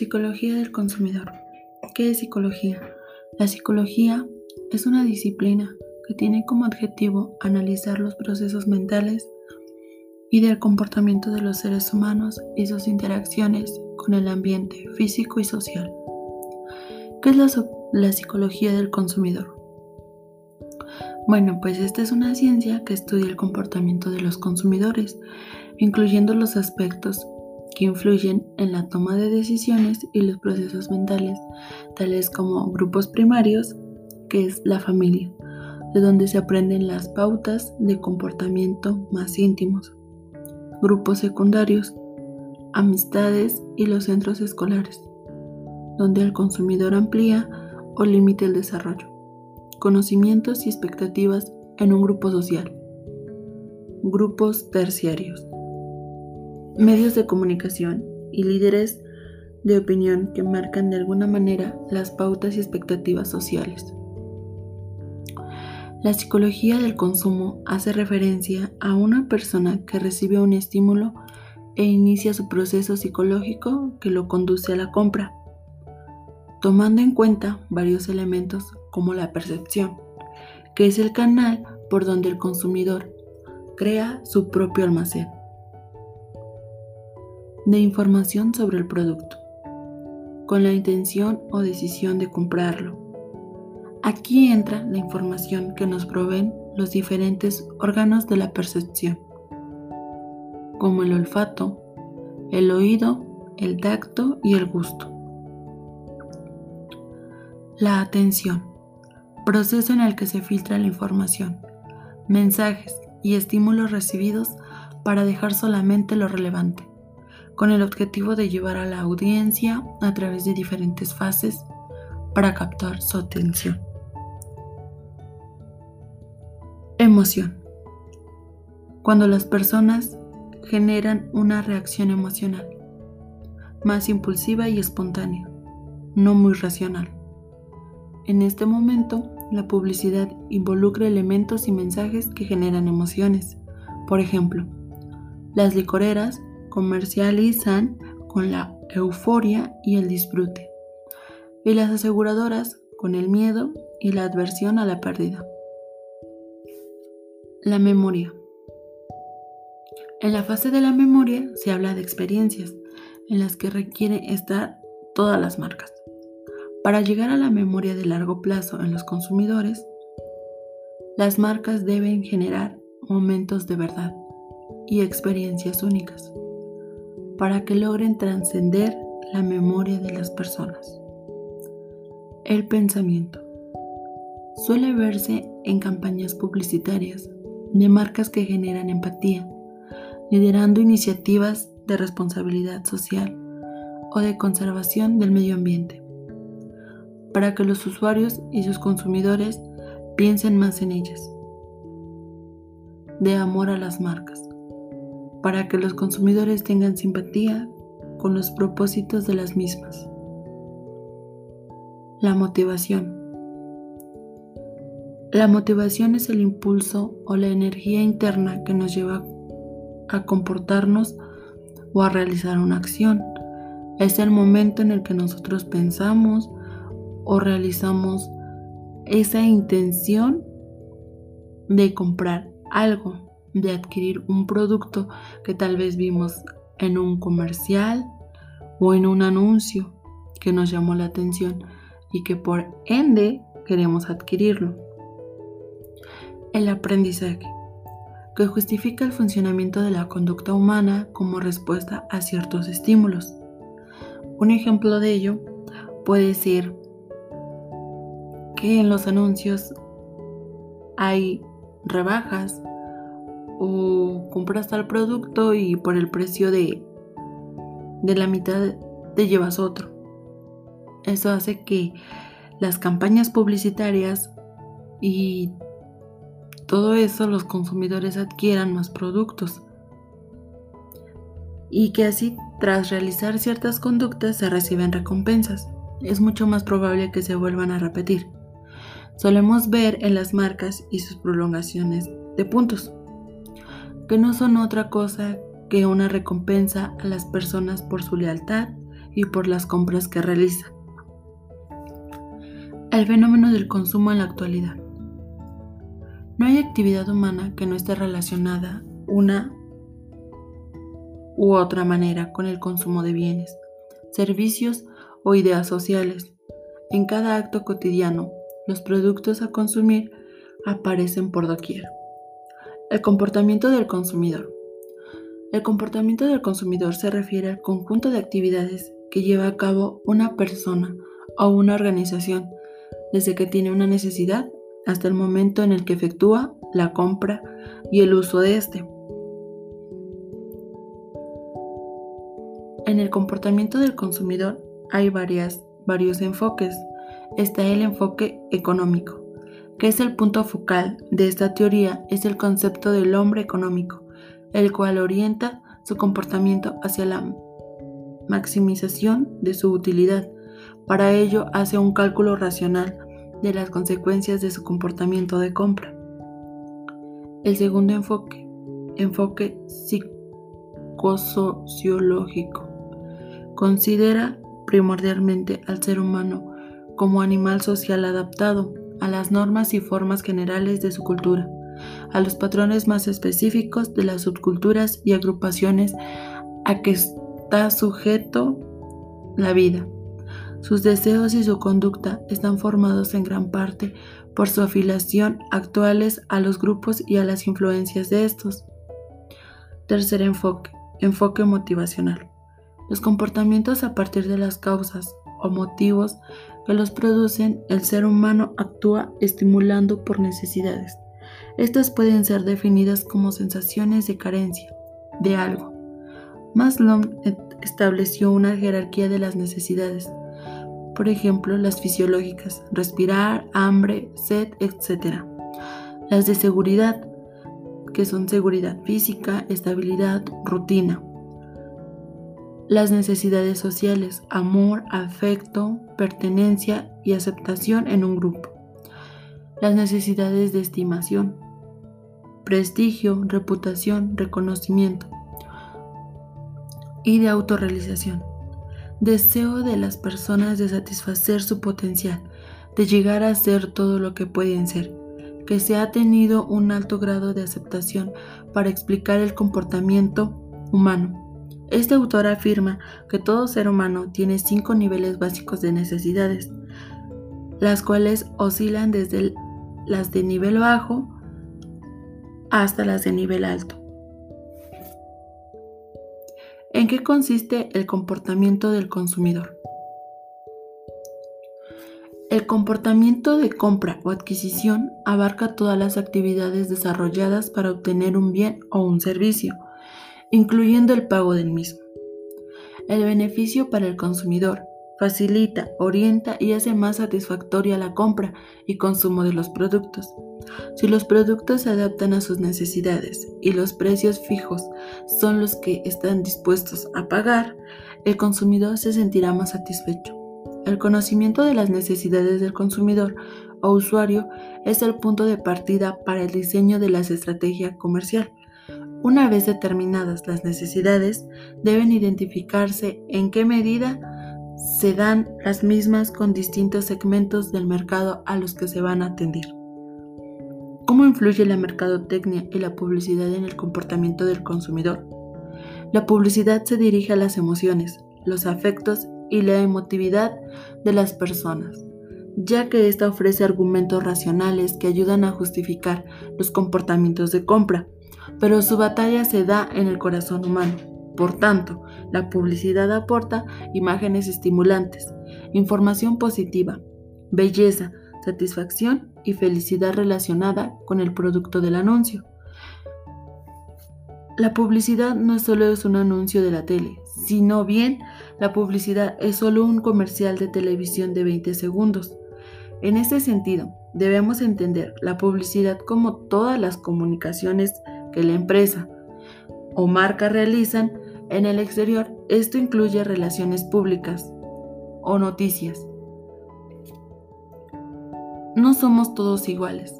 Psicología del consumidor. ¿Qué es psicología? La psicología es una disciplina que tiene como objetivo analizar los procesos mentales y del comportamiento de los seres humanos y sus interacciones con el ambiente físico y social. ¿Qué es la, psicología del consumidor? Bueno, pues esta es una ciencia que estudia el comportamiento de los consumidores, incluyendo los aspectos que influyen en la toma de decisiones y los procesos mentales, tales como grupos primarios, que es la familia, de donde se aprenden las pautas de comportamiento más íntimos, grupos secundarios, amistades y los centros escolares, donde el consumidor amplía o limita el desarrollo, conocimientos y expectativas en un grupo social, grupos terciarios medios de comunicación y líderes de opinión que marcan de alguna manera las pautas y expectativas sociales. La psicología del consumo hace referencia a una persona que recibe un estímulo e inicia su proceso psicológico que lo conduce a la compra, tomando en cuenta varios elementos como la percepción, que es el canal por donde el consumidor crea su propio almacén de información sobre el producto, con la intención o decisión de comprarlo. Aquí entra la información que nos proveen los diferentes órganos de la percepción, como el olfato, el oído, el tacto y el gusto. La atención, proceso en el que se filtra la información, mensajes y estímulos recibidos para dejar solamente lo relevante con el objetivo de llevar a la audiencia a través de diferentes fases para captar su atención. Emoción. Cuando las personas generan una reacción emocional, más impulsiva y espontánea, no muy racional. En este momento, la publicidad involucra elementos y mensajes que generan emociones. Por ejemplo, las licoreras comercializan con la euforia y el disfrute, y las aseguradoras con el miedo y la adversión a la pérdida. La memoria. En la fase de la memoria se habla de experiencias en las que requiere estar todas las marcas. Para llegar a la memoria de largo plazo en los consumidores, las marcas deben generar momentos de verdad y experiencias únicas para que logren trascender la memoria de las personas. El pensamiento suele verse en campañas publicitarias de marcas que generan empatía, liderando iniciativas de responsabilidad social o de conservación del medio ambiente, para que los usuarios y sus consumidores piensen más en ellas. De amor a las marcas para que los consumidores tengan simpatía con los propósitos de las mismas. La motivación. La motivación es el impulso o la energía interna que nos lleva a comportarnos o a realizar una acción. Es el momento en el que nosotros pensamos o realizamos esa intención de comprar algo de adquirir un producto que tal vez vimos en un comercial o en un anuncio que nos llamó la atención y que por ende queremos adquirirlo. El aprendizaje, que justifica el funcionamiento de la conducta humana como respuesta a ciertos estímulos. Un ejemplo de ello puede ser que en los anuncios hay rebajas o compras tal producto y por el precio de, de la mitad te llevas otro. Eso hace que las campañas publicitarias y todo eso los consumidores adquieran más productos. Y que así tras realizar ciertas conductas se reciben recompensas. Es mucho más probable que se vuelvan a repetir. Solemos ver en las marcas y sus prolongaciones de puntos que no son otra cosa que una recompensa a las personas por su lealtad y por las compras que realiza. El fenómeno del consumo en la actualidad. No hay actividad humana que no esté relacionada una u otra manera con el consumo de bienes, servicios o ideas sociales. En cada acto cotidiano, los productos a consumir aparecen por doquier. El comportamiento del consumidor. El comportamiento del consumidor se refiere al conjunto de actividades que lleva a cabo una persona o una organización desde que tiene una necesidad hasta el momento en el que efectúa la compra y el uso de este. En el comportamiento del consumidor hay varios enfoques. Está el enfoque económico, que es el punto focal de esta teoría, es el concepto del hombre económico, el cual orienta su comportamiento hacia la maximización de su utilidad. Para ello hace un cálculo racional de las consecuencias de su comportamiento de compra. El segundo enfoque, enfoque psicosociológico, considera primordialmente al ser humano como animal social adaptado a las normas y formas generales de su cultura, a los patrones más específicos de las subculturas y agrupaciones a que está sujeto la vida. Sus deseos y su conducta están formados en gran parte por su afiliación actuales a los grupos y a las influencias de estos. Tercer enfoque, enfoque motivacional. Los comportamientos a partir de las causas o motivos que los producen, el ser humano actúa estimulando por necesidades. Estas pueden ser definidas como sensaciones de carencia de algo. Maslow estableció una jerarquía de las necesidades, por ejemplo las fisiológicas, respirar, hambre, sed, etc. Las de seguridad, que son seguridad física, estabilidad, rutina las necesidades sociales, amor, afecto, pertenencia y aceptación en un grupo. Las necesidades de estimación, prestigio, reputación, reconocimiento y de autorrealización. Deseo de las personas de satisfacer su potencial, de llegar a ser todo lo que pueden ser, que se ha tenido un alto grado de aceptación para explicar el comportamiento humano este autor afirma que todo ser humano tiene cinco niveles básicos de necesidades, las cuales oscilan desde las de nivel bajo hasta las de nivel alto. ¿En qué consiste el comportamiento del consumidor? El comportamiento de compra o adquisición abarca todas las actividades desarrolladas para obtener un bien o un servicio incluyendo el pago del mismo. El beneficio para el consumidor facilita, orienta y hace más satisfactoria la compra y consumo de los productos. Si los productos se adaptan a sus necesidades y los precios fijos son los que están dispuestos a pagar, el consumidor se sentirá más satisfecho. El conocimiento de las necesidades del consumidor o usuario es el punto de partida para el diseño de las estrategias comercial una vez determinadas las necesidades, deben identificarse en qué medida se dan las mismas con distintos segmentos del mercado a los que se van a atender. ¿Cómo influye la mercadotecnia y la publicidad en el comportamiento del consumidor? La publicidad se dirige a las emociones, los afectos y la emotividad de las personas, ya que ésta ofrece argumentos racionales que ayudan a justificar los comportamientos de compra pero su batalla se da en el corazón humano. Por tanto, la publicidad aporta imágenes estimulantes, información positiva, belleza, satisfacción y felicidad relacionada con el producto del anuncio. La publicidad no solo es un anuncio de la tele, sino bien la publicidad es solo un comercial de televisión de 20 segundos. En este sentido, debemos entender la publicidad como todas las comunicaciones que la empresa o marca realizan en el exterior. Esto incluye relaciones públicas o noticias. No somos todos iguales.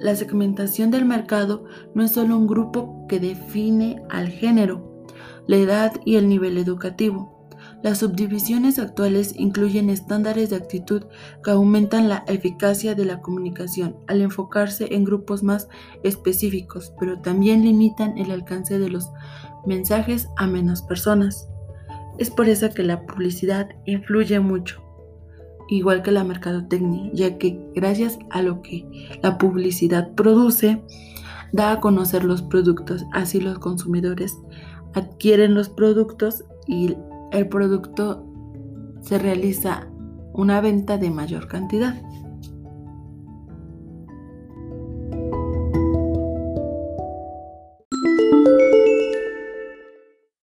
La segmentación del mercado no es solo un grupo que define al género, la edad y el nivel educativo. Las subdivisiones actuales incluyen estándares de actitud que aumentan la eficacia de la comunicación al enfocarse en grupos más específicos, pero también limitan el alcance de los mensajes a menos personas. Es por eso que la publicidad influye mucho, igual que la mercadotecnia, ya que gracias a lo que la publicidad produce, da a conocer los productos, así los consumidores adquieren los productos y el producto se realiza una venta de mayor cantidad.